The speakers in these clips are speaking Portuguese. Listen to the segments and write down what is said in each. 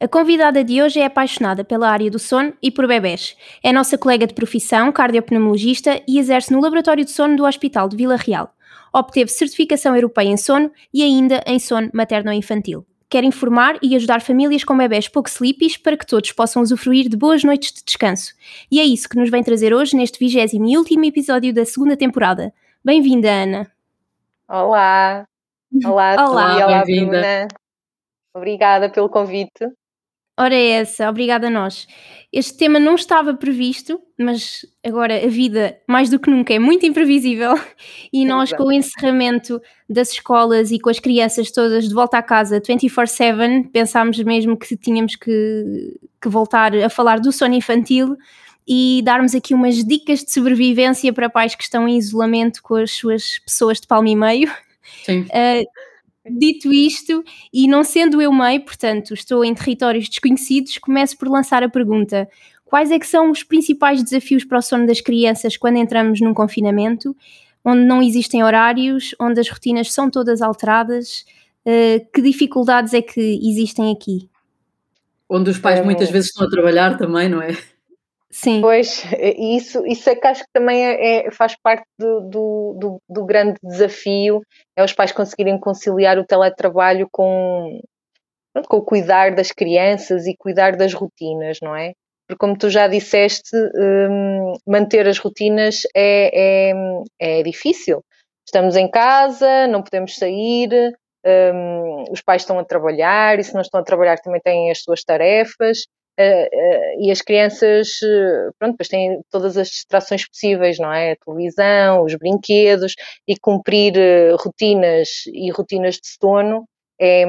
A convidada de hoje é apaixonada pela área do sono e por bebés. É nossa colega de profissão, cardiopneumologista e exerce no Laboratório de Sono do Hospital de Vila Real. Obteve certificação europeia em sono e ainda em sono materno-infantil. Quer informar e ajudar famílias com bebés pouco sleepies para que todos possam usufruir de boas noites de descanso. E é isso que nos vem trazer hoje neste vigésimo e último episódio da segunda temporada. Bem-vinda, Ana. Olá. Olá, Olá, Olá, olá bem-vinda. Bruna. Obrigada pelo convite. Ora é essa, obrigada a nós. Este tema não estava previsto, mas agora a vida, mais do que nunca, é muito imprevisível e nós, com o encerramento das escolas e com as crianças todas de volta à casa 24-7, pensámos mesmo que tínhamos que, que voltar a falar do sono infantil e darmos aqui umas dicas de sobrevivência para pais que estão em isolamento com as suas pessoas de palmo e meio. Sim. Uh, dito isto, e não sendo eu mãe, portanto, estou em territórios desconhecidos, começo por lançar a pergunta: quais é que são os principais desafios para o sono das crianças quando entramos num confinamento, onde não existem horários, onde as rotinas são todas alteradas? Uh, que dificuldades é que existem aqui? Onde os pais É. muitas vezes estão a trabalhar também, não é? Sim, Pois, isso, isso é que acho que também é, é- faz parte do, do, do, do grande desafio, é os pais conseguirem conciliar o teletrabalho com, pronto, com o cuidar das crianças e cuidar das rotinas, não é? Porque como tu já disseste, hum, manter as rotinas é, é, é difícil. Estamos em casa, não podemos sair, hum, os pais estão a trabalhar, e se não estão a trabalhar também têm as suas tarefas. Uh, uh, e as crianças, uh, pronto, depois têm todas as distrações possíveis, não é? A televisão, os brinquedos e cumprir rotinas e rotinas de sono é,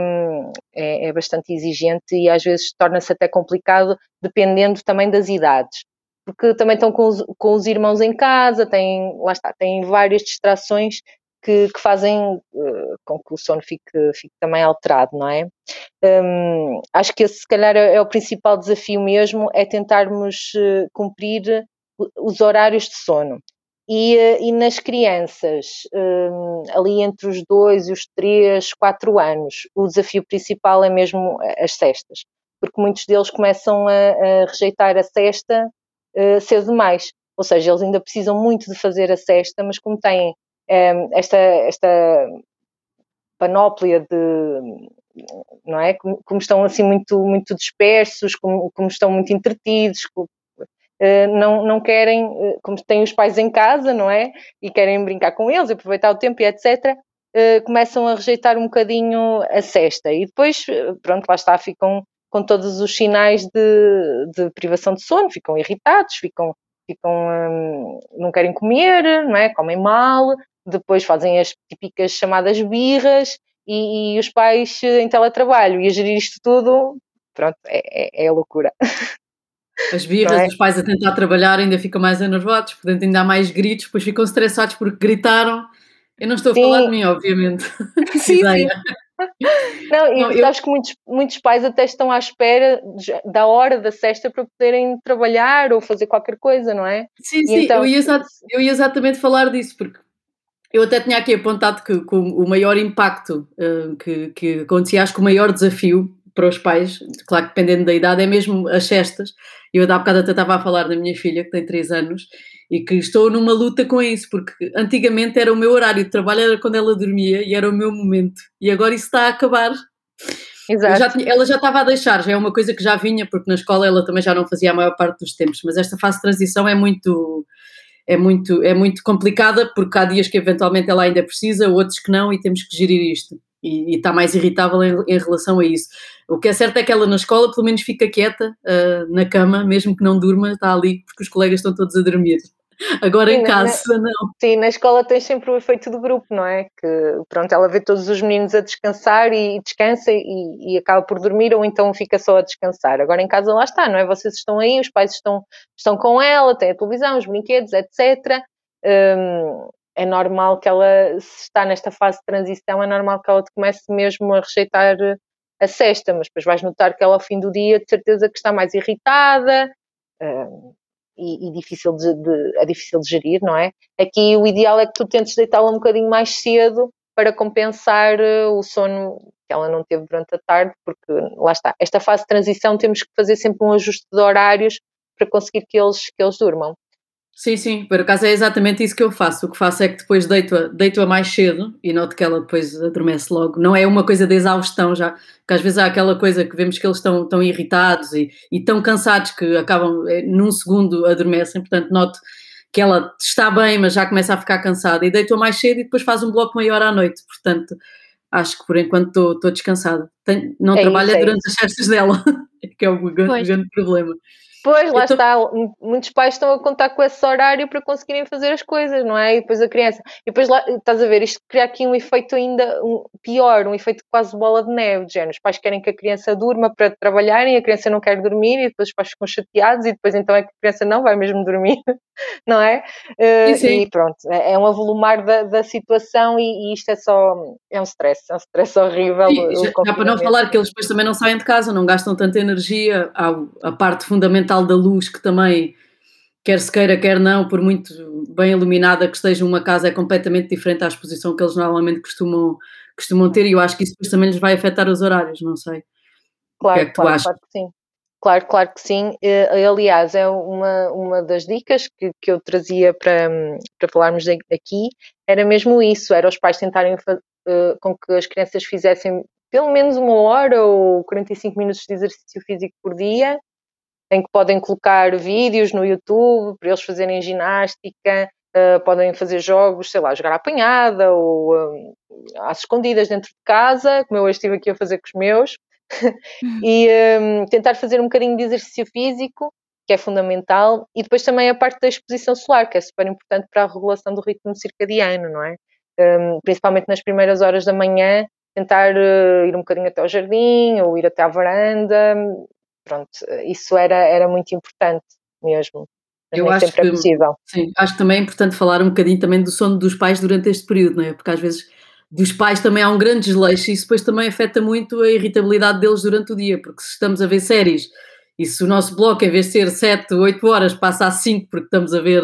é, é bastante exigente e às vezes torna-se até complicado dependendo também das idades. Porque também estão com os, com os irmãos em casa, têm, lá está, têm várias distrações que, que fazem uh, com que o sono fique, fique também alterado, não é? Um, acho que esse, se calhar, é, é o principal desafio mesmo, é tentarmos uh, cumprir os horários de sono. E, uh, e nas crianças, um, ali entre os dois e os três, quatro anos, o desafio principal é mesmo as cestas, porque muitos deles começam a, a rejeitar a cesta cedo demais, ou seja, eles ainda precisam muito de fazer a cesta, mas como têm esta, esta panóplia de não é? Como, estão assim muito muito dispersos como, como estão muito entretidos como, uh, não não querem uh, como têm os pais em casa não é? E querem brincar com eles aproveitar o tempo e etc uh, começam a rejeitar um bocadinho a cesta. E depois pronto lá está ficam com todos os sinais de, de privação de sono ficam irritados ficam ficam um, não querem comer não é? Comem mal depois fazem as típicas chamadas birras e, e, os pais em teletrabalho e a gerir isto tudo, pronto, é, é, é loucura. As birras, é? os pais a tentar trabalhar ainda ficam mais enervados, portanto ainda há mais gritos, depois ficam estressados porque gritaram. Eu não estou a sim. falar de mim, obviamente. Sim, sim. Não, e não, eu... acho que muitos, muitos pais até estão à espera de, da hora da sexta para poderem trabalhar ou fazer qualquer coisa, não é? Sim, e sim, então... eu, ia eu ia exatamente falar disso, porque eu até tinha aqui apontado que, que o maior impacto uh, que, que acontecia, acho que o maior desafio para os pais, claro que dependendo da idade, é mesmo as cestas. Eu há bocado até estava a falar da minha filha, que tem 3 anos, e que estou numa luta com isso, porque antigamente era o meu horário de trabalho, era quando ela dormia e era o meu momento, e agora isso está a acabar. Exato. Já tinha, ela já estava a deixar, já é uma coisa que já vinha, porque na escola ela também já não fazia a maior parte dos tempos, mas esta fase de transição é muito é muito, é muito complicada porque há dias que eventualmente ela ainda precisa, outros que não, e temos que gerir isto. E, está mais irritável em, em, relação a isso. O que é certo é que ela na escola pelo menos fica quieta uh, na cama, mesmo que não durma, está ali porque os colegas estão todos a dormir. Agora sim, em casa, na, não. Sim, na escola tens sempre o efeito do grupo, não é? Que pronto, ela vê todos os meninos a descansar e descansa e, e acaba por dormir ou então fica só a descansar. Agora em casa lá está, não é? Vocês estão aí, os pais estão, estão com ela, têm a televisão, os brinquedos, etc. Um, é normal que ela, se está nesta fase de transição, é normal que ela comece mesmo a rejeitar a cesta, mas depois vais notar que ela ao fim do dia de certeza que está mais irritada uh, e, e, difícil de, de, é difícil de gerir, não é? Aqui o ideal é que tu tentes deitá-la um bocadinho mais cedo para compensar uh, o sono que ela não teve durante a tarde, porque lá está, esta fase de transição temos que fazer sempre um ajuste de horários para conseguir que eles, que eles durmam. Sim, sim, por acaso é exatamente isso que eu faço. O que faço é que depois deito-a deito -a mais cedo e noto que ela depois adormece logo. Não é uma coisa de exaustão já, que às vezes há aquela coisa que vemos que eles estão tão irritados e, e tão cansados que acabam é, num segundo adormecem. Portanto, noto que ela está bem, mas já começa a ficar cansada e deito-a mais cedo e depois faz um bloco maior à noite. Portanto, acho que por enquanto estou descansada. Tenho, não é trabalho é durante as festas dela, que é o grande, grande problema. Pois, lá tô... está. Muitos pais estão a contar com esse horário para conseguirem fazer as coisas, não é? E depois a criança. E depois lá, estás a ver, isto cria aqui um efeito ainda pior, um efeito quase bola de neve. De género. Os pais querem que a criança durma para trabalharem, a criança não quer dormir, e depois os pais ficam chateados, e depois então é que a criança não vai mesmo dormir, não é? Uh, sim, E pronto, é, é um avolumar da, da situação, e, e, isto é só. É um stress, é um stress horrível. Sim, já, já para não falar que eles depois também não saem de casa, não gastam tanta energia, há a parte fundamental fundamental da luz que também, quer se queira, quer não, por muito bem iluminada que esteja uma casa, é completamente diferente à exposição que eles normalmente costumam, costumam ter e eu acho que isso também lhes vai afetar os horários, não sei. Claro, o que é que claro, tu achas? claro que sim. Claro, claro que sim. Eh, aliás, é uma, uma das dicas que, que eu trazia para, para falarmos aqui, era mesmo isso, era os pais tentarem uh, com que as crianças fizessem pelo menos uma hora ou 45 minutos de exercício físico por dia, em que podem colocar vídeos no YouTube para eles fazerem ginástica, uh, podem fazer jogos, sei lá, jogar à apanhada ou um, às escondidas dentro de casa, como eu hoje estive aqui a fazer com os meus, e um, tentar fazer um bocadinho de exercício físico, que é fundamental, e depois também a parte da exposição solar, que é super importante para a regulação do ritmo circadiano, não é? Um, principalmente nas primeiras horas da manhã, tentar uh, ir um bocadinho até ao jardim ou ir até à varanda, pronto, isso era, era muito importante mesmo. Eu acho sempre é que, é possível. Sim, acho que também é importante falar um bocadinho também do sono dos pais durante este período, não é? Porque às vezes dos pais também há um grande desleixo e isso depois também afeta muito a irritabilidade deles durante o dia, porque se estamos a ver séries e se o nosso bloco, em vez de ser 7, 8 horas, passa a 5 porque estamos a ver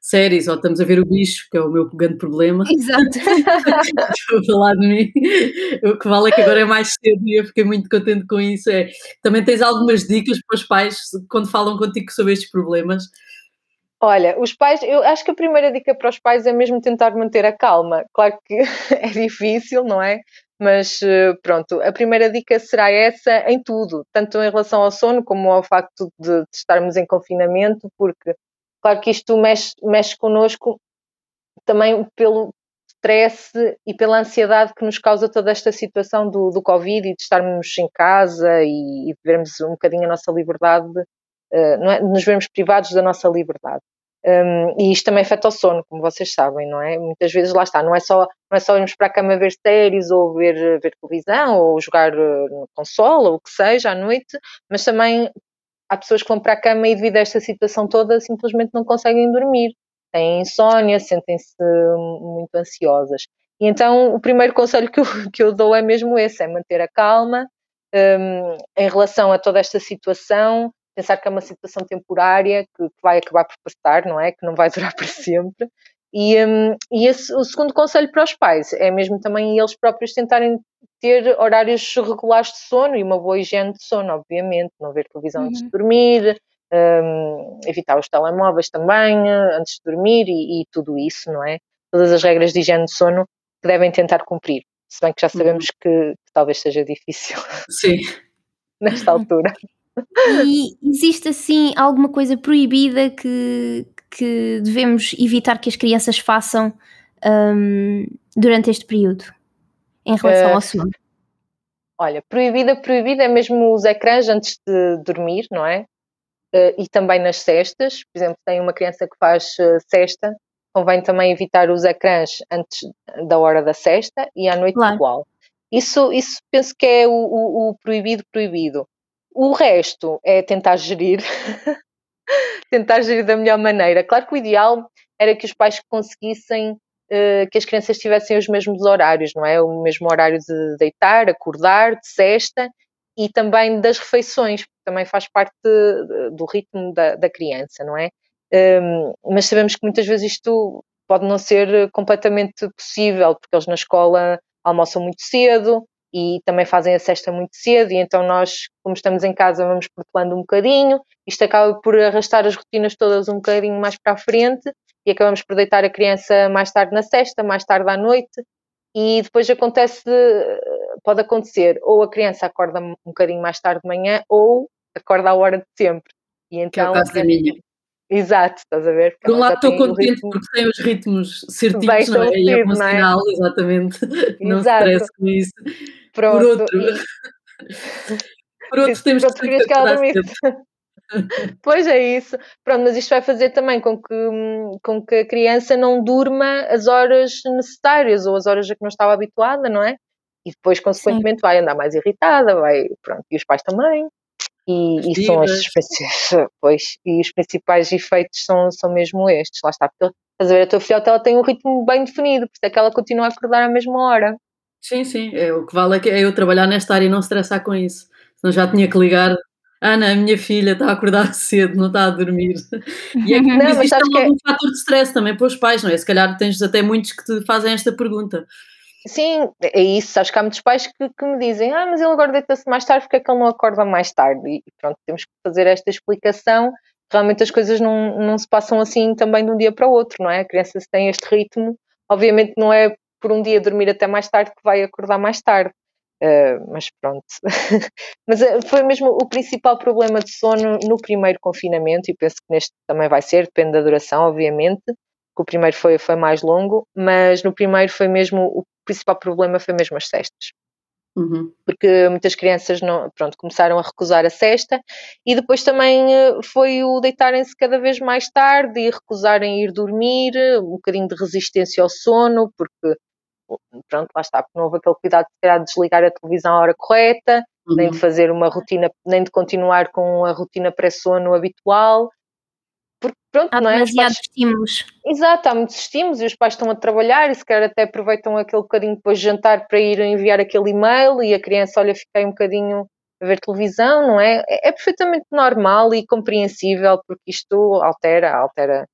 séries ou estamos a ver o bicho, que é o meu grande problema. Exato. Estou a falar de mim. O que vale é que agora é mais cedo e eu fiquei muito contente com isso. É, também tens algumas dicas para os pais quando falam contigo sobre estes problemas? Olha, os pais, eu acho que a primeira dica para os pais é mesmo tentar manter a calma. Claro que é difícil, não é? Mas eh, pronto, a primeira dica será essa em tudo, tanto em relação ao sono como ao facto de, de estarmos em confinamento, porque claro que isto mexe, mexe connosco também pelo stress e pela ansiedade que nos causa toda esta situação do, do Covid e de estarmos em casa e, e vermos um bocadinho a nossa liberdade, uh, é? nos vermos privados da nossa liberdade. Um, e isto também afeta o sono, como vocês sabem, não é? Muitas vezes lá está, não é só, não é só irmos para a cama ver séries ou ver, ver televisão ou jogar no console ou o que seja à noite, mas também há pessoas que vão para a cama e devido a esta situação toda simplesmente não conseguem dormir. Têm insónia, sentem-se muito ansiosas. E então o primeiro conselho que eu, que eu dou é mesmo esse, é manter a calma um, em relação a toda esta situação, pensar que é uma situação temporária, que, que, vai acabar por passar, não é? Que não vai durar para sempre. E, um, e esse, o segundo conselho para os pais é mesmo também eles próprios tentarem ter horários regulares de sono e uma boa higiene de sono, obviamente, não ver televisão uhum. antes de dormir, um, evitar os telemóveis também eh, antes de dormir e, e, tudo isso, não é? Todas as regras de higiene de sono que devem tentar cumprir, se bem que já sabemos uhum. que, que talvez seja difícil. Sim. Nesta altura. E existe assim alguma coisa proibida que, que devemos evitar que as crianças façam um, durante este período em relação uh, ao sono? Olha, proibida, proibida é mesmo os ecrãs antes de dormir, não é? uh, e também nas cestas. Por exemplo, tem uma criança que faz uh, cesta, convém também evitar os ecrãs antes da hora da cesta e à noite claro. igual. Isso, isso penso que é o, o, o proibido proibido. O resto é tentar gerir, tentar gerir da melhor maneira. Claro que o ideal era que os pais conseguissem uh, que as crianças tivessem os mesmos horários, não é? O mesmo horário de deitar, acordar, de cesta e também das refeições, porque também faz parte de, do ritmo da, da, criança, não é? Um, mas sabemos que muitas vezes isto pode não ser completamente possível, porque eles na escola almoçam muito cedo e também fazem a cesta muito cedo, e então nós, como estamos em casa, vamos protelando um bocadinho, isto acaba por arrastar as rotinas todas um bocadinho mais para a frente, e acabamos por deitar a criança mais tarde na sexta, mais tarde à noite, e depois acontece, pode acontecer, ou a criança acorda um bocadinho mais tarde de manhã, ou acorda à hora de sempre. E então, que é o então caso da minha. Exato, estás a ver? Por um lado estou contente ritmo... porque tem os ritmos certinhos, não é? E emocional, não é? exatamente. Exato. Não stress com isso. Pronto. Por outro, por outro temos que, que ela pois é isso. Pronto, mas isto vai fazer também com que, com que a criança não durma as horas necessárias ou as horas a que não estava habituada, não é? E depois, consequentemente, Sim. vai andar mais irritada, vai, pronto, e os pais também. E, e são as pois, e os principais efeitos são, são mesmo estes, lá está, porque estás a ver, a tua filhota ela tem um ritmo bem definido, por isso é que ela continua a acordar à mesma hora. Sim, sim, é, o que vale é, que é eu trabalhar nesta área e não estressar com isso, senão já tinha que ligar Ana, a minha filha está a acordar cedo, não está a dormir. E é que não, existe mas é... um fator de stress também para os pais, não é? Se calhar tens até muitos que te fazem esta pergunta. Sim, é isso. Acho que há muitos pais que, que me dizem: Ah, mas ele agora deita-se mais tarde, porque é que ele não acorda mais tarde? E pronto, temos que fazer esta explicação. Realmente as coisas não, não se passam assim também de um dia para o outro, não é? A criança se tem este ritmo, obviamente não é por um dia dormir até mais tarde que vai acordar mais tarde. Uh, mas pronto. mas uh, foi mesmo o principal problema de sono no primeiro confinamento, e penso que neste também vai ser, depende da duração, obviamente, que o primeiro foi, foi mais longo, mas no primeiro foi mesmo, o principal problema foi mesmo as cestas. Uhum. Porque muitas crianças não, pronto, começaram a recusar a cesta e depois também uh, foi o deitarem-se cada vez mais tarde e recusarem ir dormir, um bocadinho de resistência ao sono, porque pronto, lá está, porque não houve aquele cuidado de desligar a televisão à hora correta, uhum. nem de fazer uma rotina, nem de continuar com a rotina pré-sono habitual. Porque pronto, há não é? demasiados pais... estímulos. Exato, há muitos estímulos e os pais estão a trabalhar e se calhar até aproveitam aquele bocadinho depois de jantar para ir enviar aquele e-mail e a criança, olha, fiquei um bocadinho a ver televisão, não é? É, é perfeitamente normal e compreensível porque isto altera, altera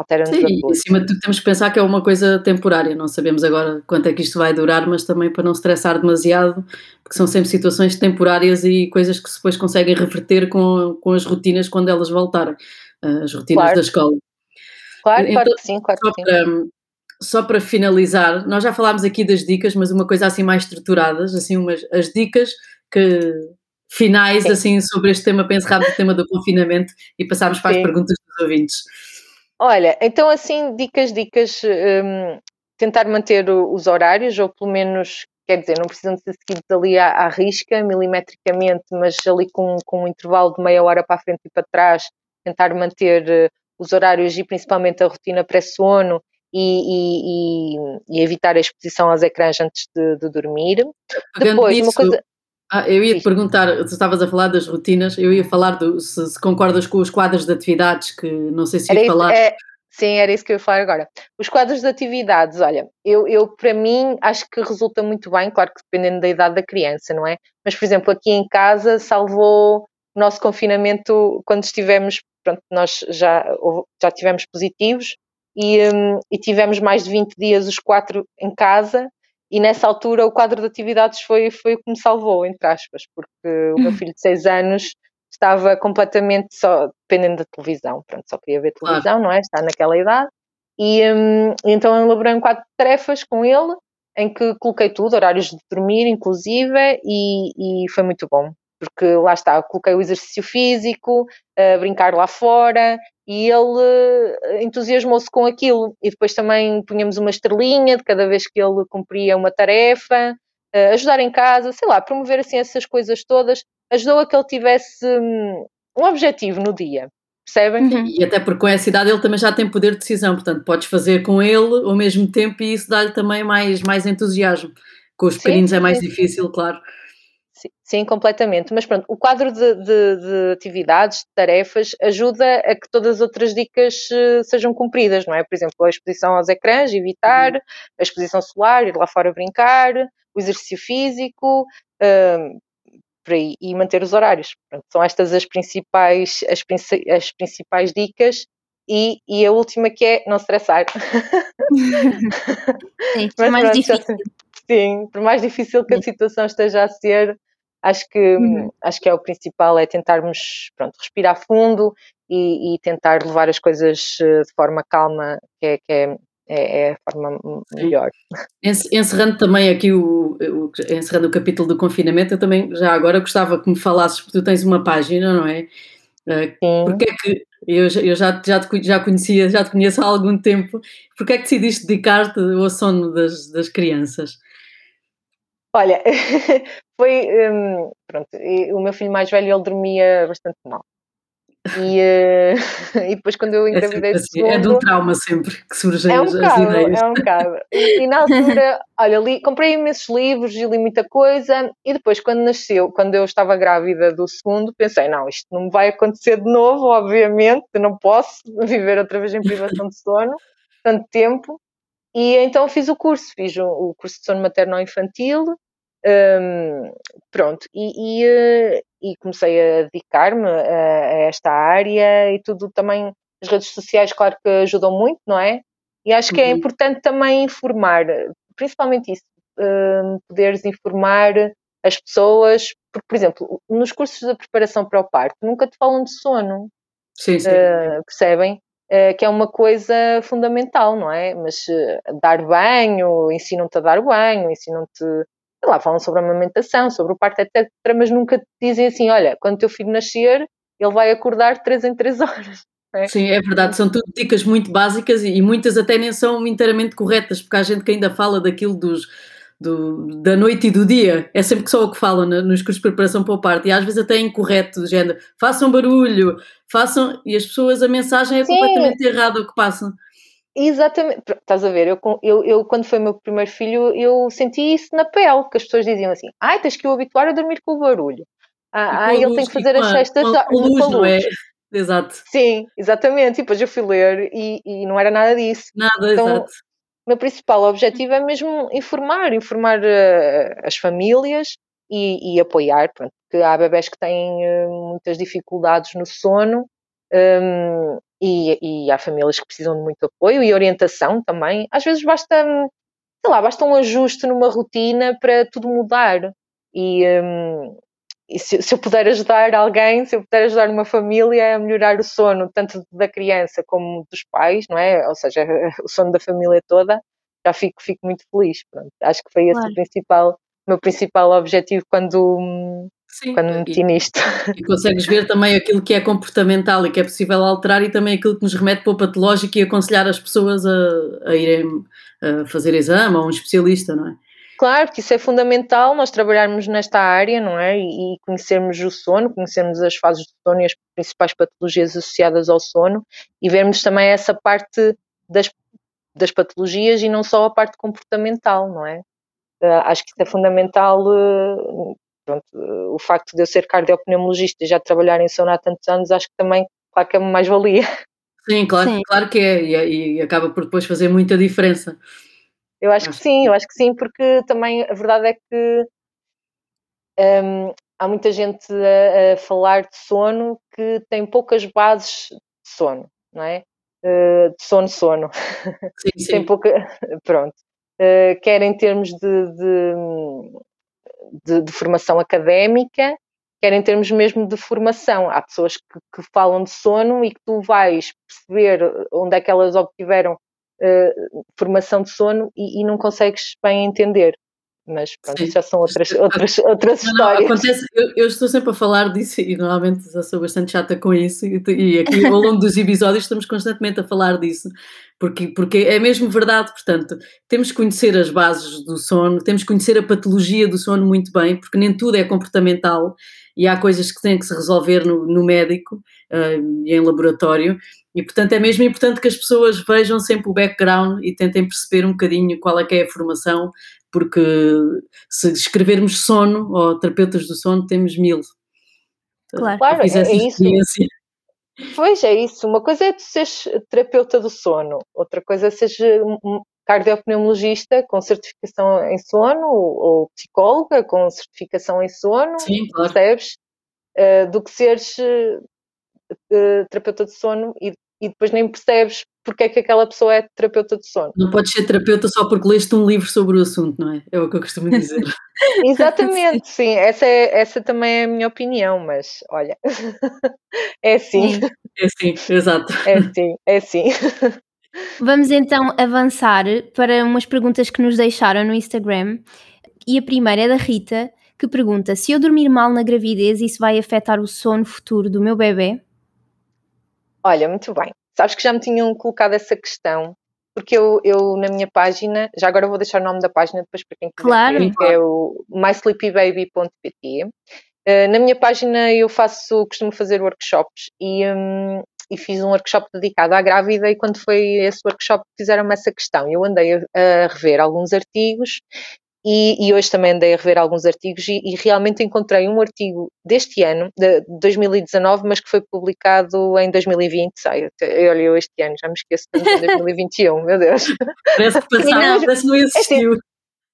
altera-nos Sim, e acima de tudo temos que pensar que é uma coisa temporária, não sabemos agora quanto é que isto vai durar, mas também para não estressar demasiado, porque são sempre situações temporárias e coisas que depois conseguem reverter com, com as rotinas quando elas voltarem, as rotinas claro. da escola. Claro, então, claro que sim, claro que sim. Para, só para finalizar, nós já falámos aqui das dicas, mas uma coisa assim mais estruturadas, assim umas as dicas que finais sim. assim sobre este tema para encerrar o tema do confinamento e passarmos para sim. as perguntas dos ouvintes. Olha, então assim, dicas, dicas, um, tentar manter os horários, ou pelo menos, quer dizer, não precisam de ser seguidos ali à, à risca, milimetricamente, mas ali com, com um intervalo de meia hora para a frente e para trás, tentar manter uh, os horários e principalmente a rotina pré-sono e, e, e, evitar a exposição aos ecrãs antes de, de dormir. Depois, uma coisa. Ah, eu ia te perguntar, tu estavas a falar das rotinas, eu ia falar do, se, se, concordas com os quadros de atividades, que não sei se ia falar. É, sim, era isso que eu ia falar agora. Os quadros de atividades, olha, eu, eu para mim acho que resulta muito bem, claro que dependendo da idade da criança, não é? Mas, por exemplo, aqui em casa salvou o nosso confinamento quando estivemos, pronto, nós já, já tivemos positivos e, um, e tivemos mais de 20 dias os quatro em casa e nessa altura o quadro de atividades foi, foi o que me salvou, entre aspas, porque o meu filho de 6 anos estava completamente só dependendo da televisão, pronto, só queria ver televisão, claro. não é? Está naquela idade. E um, então eu elaborei um quadro de tarefas com ele, em que coloquei tudo, horários de dormir, inclusive, e, e foi muito bom porque lá está, coloquei o exercício físico, brincar lá fora e ele eh, entusiasmou-se com aquilo. E depois também punhamos uma estrelinha de cada vez que ele cumpria uma tarefa, ajudar em casa, sei lá, promover assim essas coisas todas. Ajudou a que ele tivesse hum, um objetivo no dia. Percebem? Uhum. E até porque com essa idade ele também já tem poder de decisão, portanto podes fazer com ele ao mesmo tempo e isso dá-lhe também mais, mais entusiasmo. Com os pequeninos é mais sim. difícil, claro. Sim, sim, completamente. Mas pronto, o quadro de, de, de, atividades, de tarefas, ajuda a que todas as outras dicas uh, sejam cumpridas, não é? Por exemplo, a exposição aos ecrãs, evitar, uhum. a exposição solar, ir lá fora brincar, o exercício físico, uh, por aí, e manter os horários. Pronto, são estas as principais, as, as principais dicas. E, e a última que é não estressar. Sim, Mas, mais pronto, difícil. Sim, por mais difícil que a situação esteja a ser, acho que, uhum. acho que é o principal, é tentarmos pronto, respirar fundo e, e, tentar levar as coisas eh, de forma calma, que é, que é, é, é a forma melhor. Encerrando também aqui o, o, encerrando o capítulo do confinamento, eu também já agora gostava que me falasses, porque tu tens uma página, não é? Eh, Sim. Porque é que eu, eu já, já, te, já conhecia, já te conheço há algum tempo, porque é que decidiste dedicar-te ao sono das, das crianças? Olha, foi. Um, pronto, o meu filho mais velho ele dormia bastante mal. E, uh, e depois quando eu é engravidei é, assim, segundo, é do trauma sempre que surgem é um as, bocado, ideias. É um bocado. E, e na altura, olha, li, comprei imensos livros e li muita coisa e depois quando nasceu, quando eu estava grávida do segundo, pensei, não, isto não vai acontecer de novo, obviamente, não posso viver outra vez em privação de sono tanto tempo. E então fiz o curso, fiz o, o curso de sono materno-infantil, um, pronto, e, e, eh, e, comecei a dedicar-me a, a, esta área e tudo também, as redes sociais, claro que ajudam muito, não é? E acho que é uhum. importante também informar, principalmente isso, um, poderes informar as pessoas, porque, por exemplo, nos cursos de preparação para o parto nunca te falam de sono. Sim, sim. Uh, percebem? Uh, que é uma coisa fundamental, não é? Mas uh, dar banho, ensinam-te a dar banho, ensinam-te lá falam sobre a amamentação, sobre o parto, etc. Mas nunca te dizem assim: olha, quando o teu filho nascer, ele vai acordar de 3 em 3 horas. É? Sim, é verdade, são tudo dicas muito básicas e, muitas até nem são inteiramente corretas, porque há gente que ainda fala daquilo dos, do, da noite e do dia, é sempre que só o que falam nos cursos de preparação para o parto, e às vezes até é incorreto, do género, façam barulho, façam, e as pessoas, a mensagem é Sim. completamente errada o que passam. Exatamente, estás a ver, eu, eu, eu, quando foi o meu primeiro filho, eu senti isso na pele, que as pessoas diziam assim, ai, tens que o habituar a dormir com o barulho. Ah, ah ele tem que fazer as cestas com, com luz, não é? Exato. Sim, exatamente, e depois eu fui ler e, e não era nada disso. Nada, então, exato. O meu principal objetivo é mesmo informar, informar uh, as famílias e, e apoiar, pronto, porque há bebés que têm uh, muitas dificuldades no sono, um, e, e há famílias que precisam de muito apoio e orientação também. Às vezes basta, sei lá, basta um ajuste numa rotina para tudo mudar. E, um, e se, se, eu puder ajudar alguém, se eu puder ajudar uma família a melhorar o sono, tanto da criança como dos pais, não é? Ou seja, o sono da família toda, já fico, fico muito feliz. Pronto. Acho que foi esse claro. o principal, meu principal objetivo quando, hum, Sim, quando me meti nisto. E consegues ver também aquilo que é comportamental e que é possível alterar e também aquilo que nos remete para o patológico e aconselhar as pessoas a, a irem a fazer exame a um especialista, não é? Claro, porque isso é fundamental, nós trabalharmos nesta área, não é? E, conhecermos o sono, conhecermos as fases do sono e as principais patologias associadas ao sono e vermos também essa parte das, das patologias e não só a parte comportamental, não é? Uh, acho que isso é fundamental uh, pronto, o facto de eu ser cardiopneumologista e já trabalhar em sauna há tantos anos, acho que também, claro que é mais valia. Sim, claro, sim. claro que é, e, e, acaba por depois fazer muita diferença. Eu acho, acho que sim, eu acho que sim, porque também a verdade é que um, há muita gente a, a, falar de sono que tem poucas bases de sono, não é? Uh, de sono, sono. Sim, sim. tem pouca. Pronto. Uh, quer em termos de, de de, de, formação académica, quer em termos mesmo de formação. Há pessoas que, que, falam de sono e que tu vais perceber onde é que elas obtiveram uh, formação de sono e, e, não consegues bem entender. Mas pronto, já são outras, outras, outras não, histórias. Não, acontece, eu, eu, estou sempre a falar disso e normalmente já sou bastante chata com isso e, e aqui ao longo dos episódios estamos constantemente a falar disso, porque, porque é mesmo verdade, portanto, temos que conhecer as bases do sono, temos que conhecer a patologia do sono muito bem, porque nem tudo é comportamental e há coisas que têm que se resolver no, no médico uh, e em laboratório, e portanto é mesmo importante que as pessoas vejam sempre o background e tentem perceber um bocadinho qual é que é a formação, porque se escrevermos sono ou terapeutas do sono temos mil. Claro, claro é, é isso. Pois é isso. Uma coisa é tu seres terapeuta do sono, outra coisa é seres cardiopneumologista com certificação em sono ou, psicóloga com certificação em sono, Sim, claro. percebes? Uh, do que seres uh, terapeuta de sono e, e depois nem percebes porque é que aquela pessoa é terapeuta de sono. Não podes ser terapeuta só porque leste um livro sobre o assunto, não é? É o que eu costumo dizer. Exatamente, sim. sim. Essa, é, essa também é a minha opinião, mas olha, é assim. É sim, exato. É assim, é assim. Vamos então avançar para umas perguntas que nos deixaram no Instagram. E a primeira é da Rita, que pergunta: se eu dormir mal na gravidez, isso vai afetar o sono futuro do meu bebê? Olha, muito bem. Sabes que já me tinham colocado essa questão, porque eu, eu na minha página, já agora vou deixar o nome da página depois para quem quiser claro. ver, que é o mysleepybaby.pt. Uh, na minha página eu faço, costumo fazer workshops e, um, e fiz um workshop dedicado à grávida e quando foi esse workshop fizeram-me essa questão. Eu andei a, a rever alguns artigos e, e, hoje também andei a rever alguns artigos e, e, realmente encontrei um artigo deste ano, de 2019, mas que foi publicado em 2020. Sai, olha, eu este ano já me esqueço de 2021, meu Deus. Parece que parece que não existiu.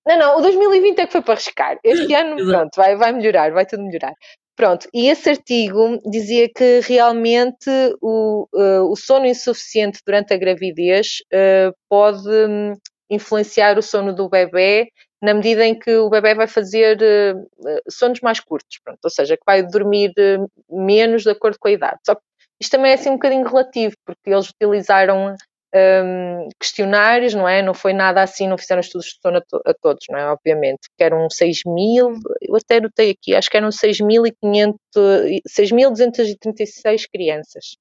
não, não, o 2020 é que foi para arriscar. Este ano, pronto, vai, vai melhorar, vai tudo melhorar. Pronto, e esse artigo dizia que realmente o, uh, o sono insuficiente durante a gravidez uh, pode um, influenciar o sono do bebê na medida em que o bebê vai fazer uh, sonos mais curtos, pronto, ou seja, que vai dormir uh, menos de acordo com a idade. Só que isto também é assim um bocadinho relativo, porque eles utilizaram um, questionários, não é? Não foi nada assim, não fizeram estudos de sono a, to a, todos, não é? Obviamente, que eram 6 mil, eu até notei aqui, acho que eram 6.236 crianças.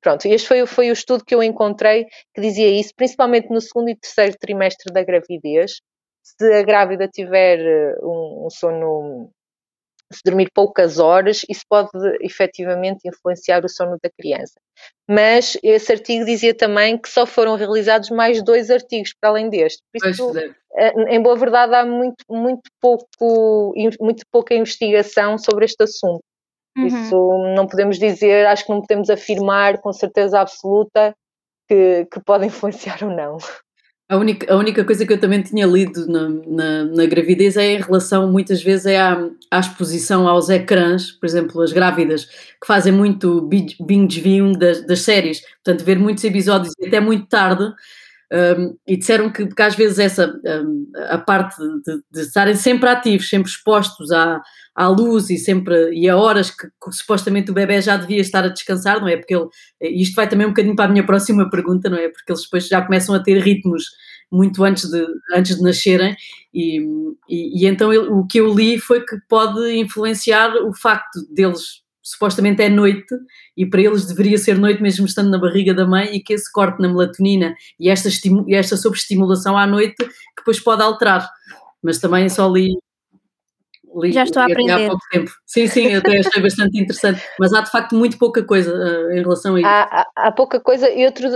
Pronto, este foi, foi o estudo que eu encontrei que dizia isso, principalmente no segundo e terceiro trimestre da gravidez, se a grávida tiver eh, um, um sono, se dormir poucas horas, isso pode efetivamente influenciar o sono da criança. Mas esse artigo dizia também que só foram realizados mais dois artigos para além deste. Por isso, eh, em boa verdade, há muito, muito, pouco, muito pouca investigação sobre este assunto. Uhum. Isso não podemos dizer, acho que não podemos afirmar com certeza absoluta que, que pode influenciar ou não. A única, a única coisa que eu também tinha lido na, na, na gravidez é em relação, muitas vezes, é à, à, exposição aos ecrãs, por exemplo, as grávidas, que fazem muito binge viewing das, das séries, portanto, ver muitos episódios até muito tarde, um, e disseram que, que às vezes essa um, a parte de, de, estarem sempre ativos, sempre expostos à, à luz e sempre e a horas que, que, supostamente o bebê já devia estar a descansar, não é? Porque ele, isto vai também um bocadinho para a minha próxima pergunta, não é? Porque eles depois já começam a ter ritmos muito antes de, antes de nascerem e, e, e então ele, o que eu li foi que pode influenciar o facto deles supostamente é noite e para eles deveria ser noite mesmo estando na barriga da mãe e que esse corte na melatonina e esta, e esta sobreestimulação à noite que depois pode alterar. Mas também só li, li Já estou a aprender. Há pouco tempo. Sim, sim, eu até achei bastante interessante. Mas há de facto muito pouca coisa uh, em relação a isso. Há, há, há, pouca coisa e outro,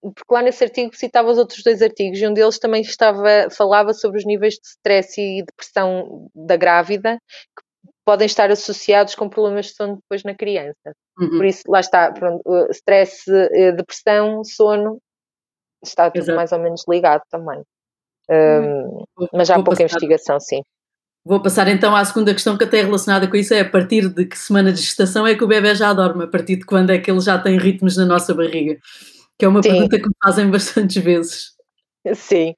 porque lá nesse artigo citava os outros dois artigos e um deles também estava, falava sobre os níveis de stress e depressão da grávida que podem estar associados com problemas de sono depois na criança. Uhum. Por isso, lá está, pronto, stress, eh, depressão, sono, está tudo Exato. mais ou menos ligado também. Uhum. Um, mas já há pouca passar, investigação, sim. Vou passar então à segunda questão que até é relacionada com isso, é a partir de que semana de gestação é que o bebê já dorme, a partir de quando é que ele já tem ritmos na nossa barriga? Que é uma sim. pergunta que me fazem bastantes vezes. Sim,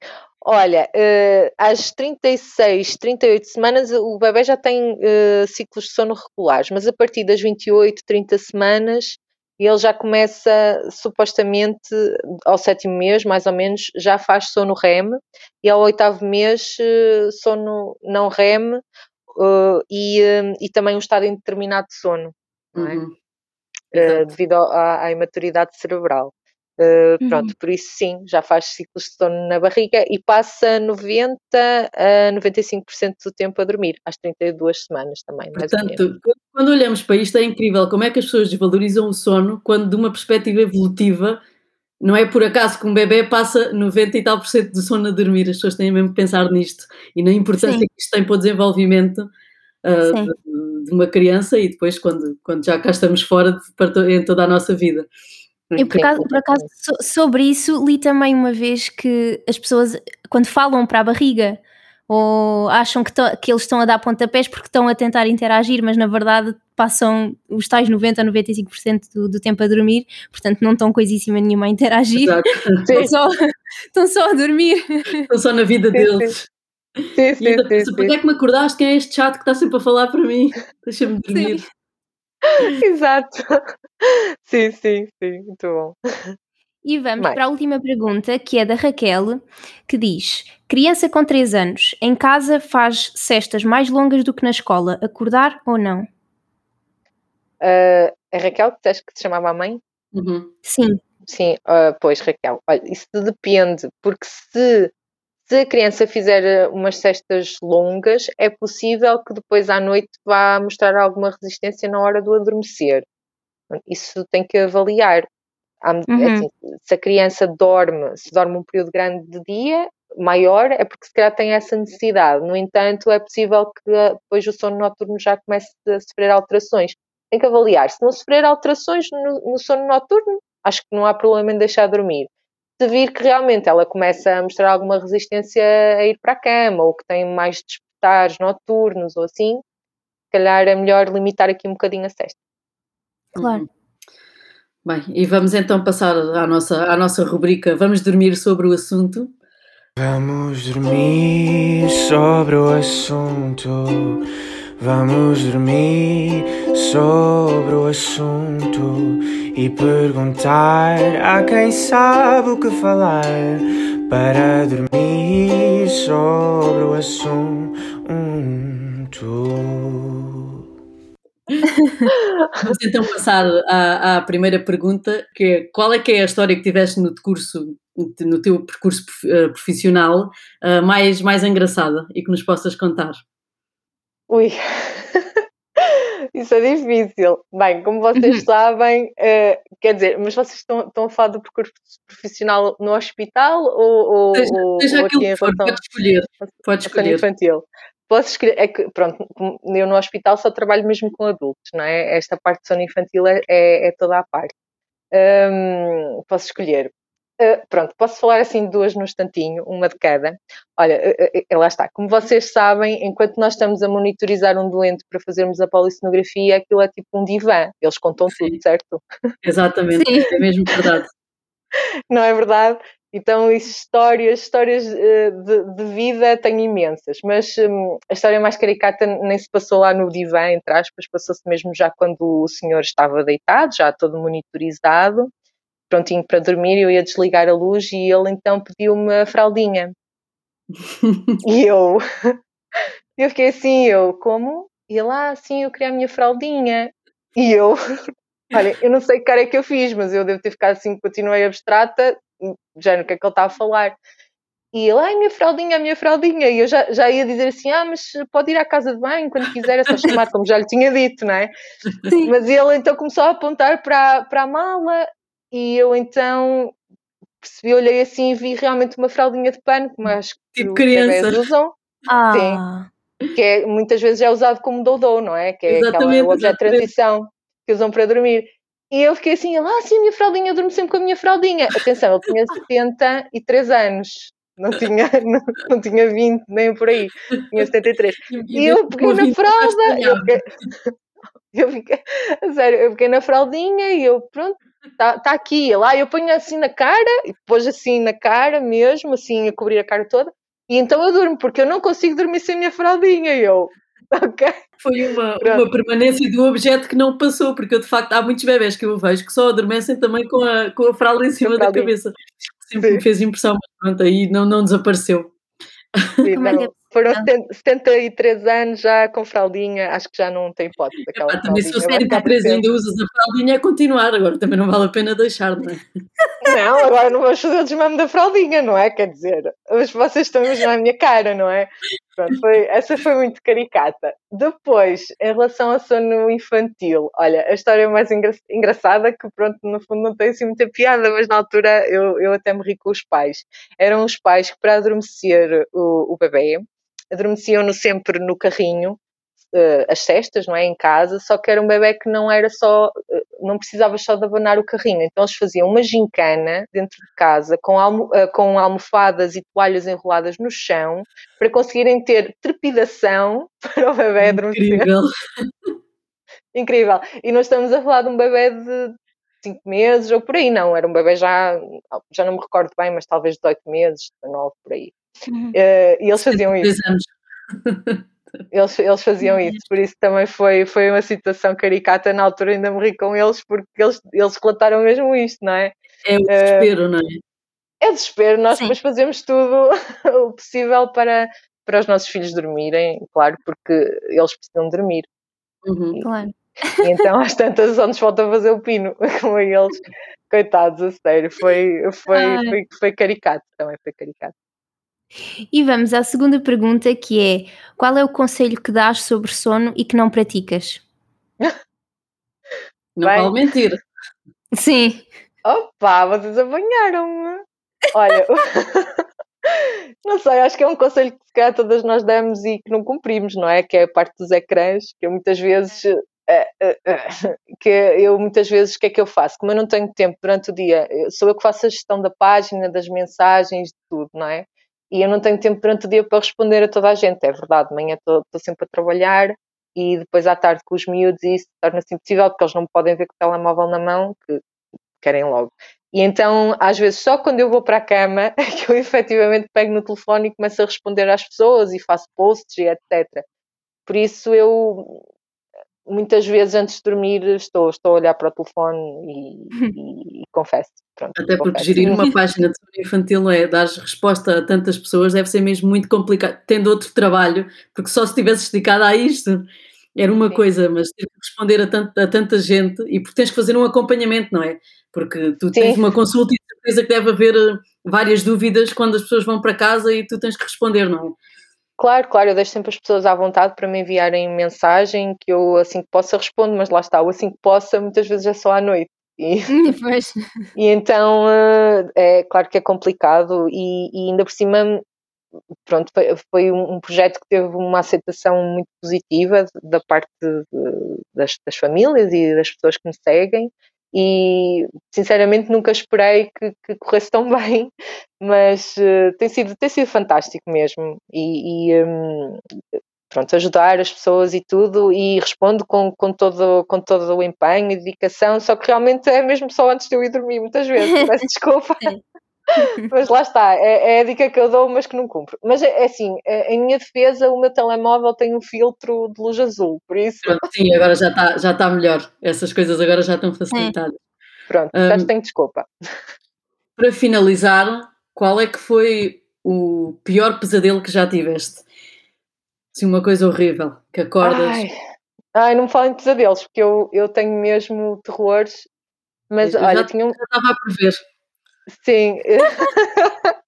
Olha, uh, às 36, 38 semanas o bebê já tem uh, ciclos de sono regulares, mas a partir das 28, 30 semanas ele já começa, supostamente, ao sétimo mês, mais ou menos, já faz sono REM, e ao oitavo mês, eh, sono não REM, uh, e, uh, e também um estado indeterminado de sono, não é? Uhum. Uh, devido à, à imaturidade cerebral. Uh, pronto, uhum. por isso sim, já faz ciclos de sono na barriga e passa 90 a 95% do tempo a dormir, às 32 semanas também. Portanto, quando olhamos para isto é incrível como é que as pessoas desvalorizam o sono quando de uma perspectiva evolutiva não é por acaso que um bebê passa 90 e tal por cento do sono a dormir, as pessoas têm mesmo que pensar nisto e na importância Sim. que isto tem para o desenvolvimento uh, de, de, uma criança e depois quando, quando já cá estamos fora de, em toda a nossa vida. Eu, por acaso, por acaso, sobre isso, li também uma vez que as pessoas, quando falam para a barriga, ou acham que, que eles estão a dar pontapés porque estão a tentar interagir, mas na verdade passam os tais 90 a 95% do, do tempo a dormir, portanto não estão coisíssima nenhuma a interagir, estão só, estão só a dormir. Estão só na vida deles. Sim, sim, e ainda sim, é que me acordaste? Quem é este chato que está sempre a falar para mim? Deixa-me dormir. Sim. Exato. Sim, sim, sim, muito bom. E vamos Mais. para a última pergunta, que é da Raquel, que diz: Criança com 3 anos, em casa faz cestas mais longas do que na escola, acordar ou não? Uh, a Raquel, que que se chamava a mãe? Uhum. Sim. Sim, uh, pois, Raquel, olha, isso depende, porque se se a criança fizer eh, umas cestas longas, é possível que depois à noite vá mostrar alguma resistência na hora do adormecer. Isso tem que avaliar. É uhum. Assim, se a criança dorme, se dorme um período grande de dia, maior, é porque se calhar tem essa necessidade. No entanto, é possível que eh, depois o sono noturno já comece a sofrer alterações. Tem que avaliar. Se não sofrer alterações no, no sono noturno, acho que não há problema em deixar dormir se vir que realmente ela começa a mostrar alguma resistência a ir para a cama ou que tem mais despertares noturnos ou assim, se calhar é melhor limitar aqui um bocadinho a cesta. Claro. Uhum. Bem, e vamos então passar à nossa, à nossa rubrica Vamos dormir sobre o assunto. Vamos dormir sobre o assunto. Vamos dormir sobre o assunto e perguntar a quem sabe o que falar para dormir sobre o assunto. Vamos então passar à, à, primeira pergunta, que é qual é que é a história que tiveste no curso, no teu percurso eh, profissional uh, mais, mais engraçada e que nos possas contar? Ui, isso é difícil. Bem, como vocês sabem, uh, quer dizer, mas vocês estão, estão a falar do percurso profissional no hospital ou, ou, seja, seja ou aquilo que for, pode escolher. Pode escolher. infantil. Posso escolher, é que, pronto, eu no hospital só trabalho mesmo com adultos, não é? Esta parte de sono infantil é, é, é toda a parte. Um, posso escolher. Uh, pronto, posso falar assim de duas no instantinho, uma de cada. Olha, uh, uh, lá está. Como vocês sabem, enquanto nós estamos a monitorizar um doente para fazermos a polissonografia, aquilo é tipo um divã. Eles contam Sim. tudo, certo? Exatamente, Sim. é mesmo verdade. Não é verdade? Então, histórias, histórias de, de, vida tenho imensas, mas um, a história mais caricata nem se passou lá no divã, entre aspas, passou-se mesmo já quando o senhor estava deitado, já todo monitorizado, prontinho para dormir, eu ia desligar a luz e ele então pediu-me a fraldinha. e eu, eu fiquei assim, eu, como? E ele, ah, sim, eu queria a minha fraldinha. E eu, olha, eu não sei que cara é que eu fiz, mas eu devo ter ficado assim, continuei abstrata, já no que é que ele está a falar. E ele, ai, minha fraldinha, minha fraldinha. E eu já, já ia dizer assim, ah, mas pode ir à casa de banho quando quiser, é só chamar, como já lhe tinha dito, não é? Sim. Mas ele então começou a apontar para, para a mala e eu então percebi, olhei assim e vi realmente uma fraldinha de pano, como acho que tipo criança. usam. Ah. Sim. Que é, muitas vezes é usado como dodô, não é? Que é exatamente, aquela objeto de transição que usam para dormir. E eu fiquei assim, ah, sim, a minha fraldinha, eu durmo sempre com a minha fraldinha. Atenção, ele tinha 73 anos, não tinha, não, não tinha 20, nem por aí, tinha 73. E, e eu peguei na fralda, eu fiquei, eu fiquei, sério, eu fiquei na fraldinha e eu, pronto, Está tá aqui, lá eu ponho assim na cara, e depois assim na cara mesmo, assim a cobrir a cara toda, e então eu durmo, porque eu não consigo dormir sem a minha fraldinha. Eu, ok? Foi uma, uma permanência do objeto que não passou, porque eu, de facto há muitos bebés que eu vejo que só adormecem também com a, com a fralda em cima da cabeça. Sempre Sim. me fez impressão, mas pronto, aí não, não desapareceu. Sim, não, foram 73 anos já com fraldinha, acho que já não tem hipótese. Epá, também se for 73 ainda usas a fraldinha, é continuar, agora também não vale a pena deixar, não é? Não, agora não vamos fazer o desmame da fraldinha, não é? Quer dizer, mas vocês estão mesmo na minha cara, não é? Pronto, foi, essa foi muito caricata. Depois, em relação ao sono infantil, olha, a história é mais engra engraçada, que pronto, no fundo não tem assim muita piada, mas na altura eu, eu até me ri com os pais. Eram os pais que para adormecer o, o bebê, adormeciam-no sempre no carrinho, uh, as cestas, não é? Em casa, só que era um bebê que não era só, uh, não precisava só de abanar o carrinho, então eles faziam uma gincana dentro de casa com, almo uh, com almofadas e toalhas enroladas no chão para conseguirem ter trepidação para o bebê adormecer. Incrível! Incrível! E nós estamos a falar de um bebê de 5 meses ou por aí, não, era um bebê já, já não me recordo bem, mas talvez 18 meses, 19 por aí. Uhum. Uh, e eles faziam isso. Eles, eles faziam isso, por isso também foi, foi uma situação caricata. Na altura ainda morri com eles, porque eles, eles relataram mesmo isto, não é? É o desespero, uh, não é? É desespero, nós Sim. depois fazemos tudo o possível para, para os nossos filhos dormirem, claro, porque eles precisam dormir. Uhum. Claro. E então às tantas só nos falta fazer o pino com eles, coitados, a sério, foi, foi, foi, foi caricato também, foi caricato. E vamos à segunda pergunta que é: qual é o conselho que dás sobre sono e que não praticas? Não vale mentir. Sim. Opa, vocês apanharam-me. Olha, não sei, acho que é um conselho que se calhar todas nós damos e que não cumprimos, não é? Que é a parte dos ecrãs, que eu muitas vezes é, é, é, que eu muitas vezes o que é que eu faço? Como eu não tenho tempo durante o dia, sou eu que faço a gestão da página, das mensagens, de tudo, não é? e eu não tenho tempo durante o dia para responder a toda a gente, é verdade, de manhã estou, sempre a trabalhar e depois à tarde com os miúdos e isso torna-se impossível porque eles não podem ver com o telemóvel na mão, que querem logo. E então, às vezes, só quando eu vou para a cama é que eu efetivamente pego no telefone e começo a responder às pessoas e faço posts e etc. Por isso eu muitas vezes antes de dormir estou, estou a olhar para o telefone e, e, e confesso. Pronto, Até porque confesso. gerir uma página de infantil é dar resposta a tantas pessoas deve ser mesmo muito complicado, tendo outro trabalho, porque só se tivesse dedicado a isto era uma Sim. coisa, mas ter que responder a, tant, a, tanta gente e porque tens que fazer um acompanhamento, não é? Porque tu Sim. tens uma consulta e certeza que deve haver eh, várias dúvidas quando as pessoas vão para casa e tu tens que responder, não é? Claro, claro, eu deixo sempre as pessoas à vontade para me enviarem mensagem que eu assim que possa respondo, mas lá está, o assim que possa muitas vezes é só à noite. E, e então eh, é claro que é complicado e, e ainda por cima pronto, foi, foi, um projeto que teve uma aceitação muito positiva da parte de, das, das, famílias e das pessoas que me seguem e sinceramente nunca esperei que, que corresse tão bem, mas uh, tem, sido, tem sido fantástico mesmo e, e um, pronto, ajudar as pessoas e tudo e respondo com, com, todo, com todo o empenho e dedicação, só que realmente é mesmo só antes de eu ir dormir muitas vezes, peço desculpa. mas lá está, é, é, a dica que eu dou, mas que não cumpro. Mas é, é assim, é, em minha defesa, o meu telemóvel tem um filtro de luz azul, por isso. Pronto, sim, agora já está já tá melhor. Essas coisas agora já estão facilitadas. Pronto, um, já tenho desculpa. Para finalizar, qual é que foi o pior pesadelo que já tiveste? Assim, uma coisa horrível, que acordas. Ai, ai não me falem de pesadelos, porque eu, eu tenho mesmo terrores. Mas eu olha, já, tinha um. Já estava a prever. Sim.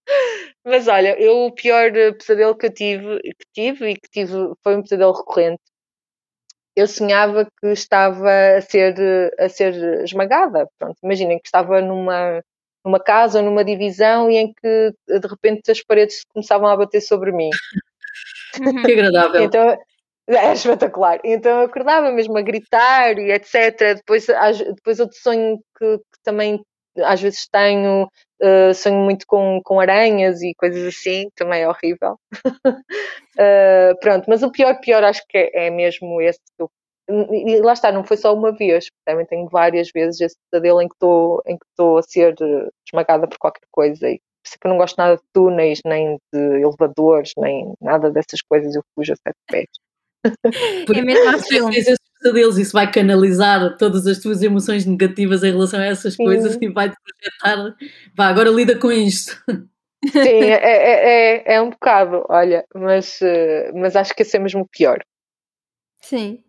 Mas olha, eu o pior pesadelo que eu tive, que tive e que tive foi um pesadelo recorrente. Eu sonhava que estava a ser, a ser esmagada. Pronto, imaginem que estava numa, numa casa ou numa divisão e em que de repente as paredes começavam a bater sobre mim. Que agradável. Então, é espetacular. Então eu acordava mesmo a gritar e etc. Depois, depois outro sonho que, que também às vezes tenho, uh, sonho muito com, com aranhas e coisas assim, também é horrível. uh, pronto, mas o pior, pior acho que é, é mesmo esse que eu e lá está, não foi só uma vez, também tenho várias vezes esse pesadelo em que estou em que estou a ser esmagada por qualquer coisa e por isso que eu não gosto nada de túneis, nem de elevadores, nem nada dessas coisas, eu fujo a sete pés. é mesmo a filme. Pesadelos, isso vai canalizar todas as tuas emoções negativas em relação a essas Sim. coisas e vai-te projetar. Vá, agora lida com isto. Sim, é, é, é, é um bocado, olha, mas, eh, mas acho que esse é mesmo o pior. Sim.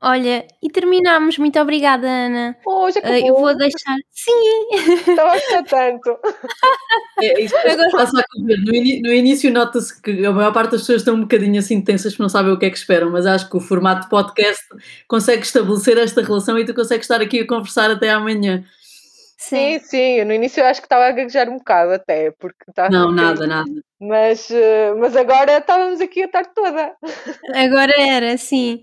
Olha, e terminamos. Muito obrigada, Ana. Hoje Ah, eu vou deixar. Sim! estava a gostar tanto. É, isso é Agora- passa a correr. No, ini- no início nota-se que a maior parte das pessoas estão um bocadinho assim tensas porque não sabem o que é que esperam, mas acho que o formato de podcast consegue estabelecer esta relação e tu consegues estar aqui a conversar até amanhã. Sim, sim, eu no início eu acho que estava a gaguejar um bocado até, porque estava Não, nada, nada. Mas, eh, mas agora estávamos aqui a tarde toda. Agora era, sim.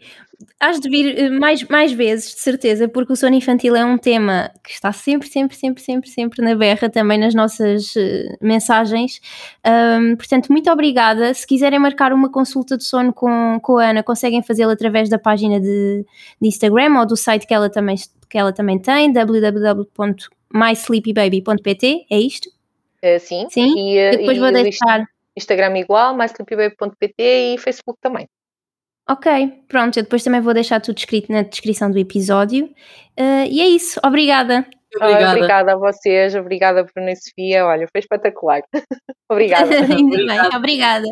Has de vir eh, mais, mais vezes, de certeza, porque o sono infantil é um tema que está sempre, sempre, sempre, sempre, sempre na berra, também nas nossas eh, mensagens. Ahm, portanto, muito obrigada. Se quiserem marcar uma consulta de sono com, com a Ana, conseguem fazê-lo através da página de, de Instagram ou do site que ela também, que ela também tem, www.mysleepybaby.pt. É isto? Eh, sim. Sim? E, Eu depois e vou deixar. Instagram igual, mysleepybaby.pt e Facebook também. Ok, pronto, eu depois também vou deixar tudo escrito na descrição do episódio. Eh, e é isso, obrigada. Ah, Obrigada. obrigada a vocês, obrigada Bruna e Sofia. Olha, foi espetacular. obrigada. Ainda bem, Obrigada. obrigada.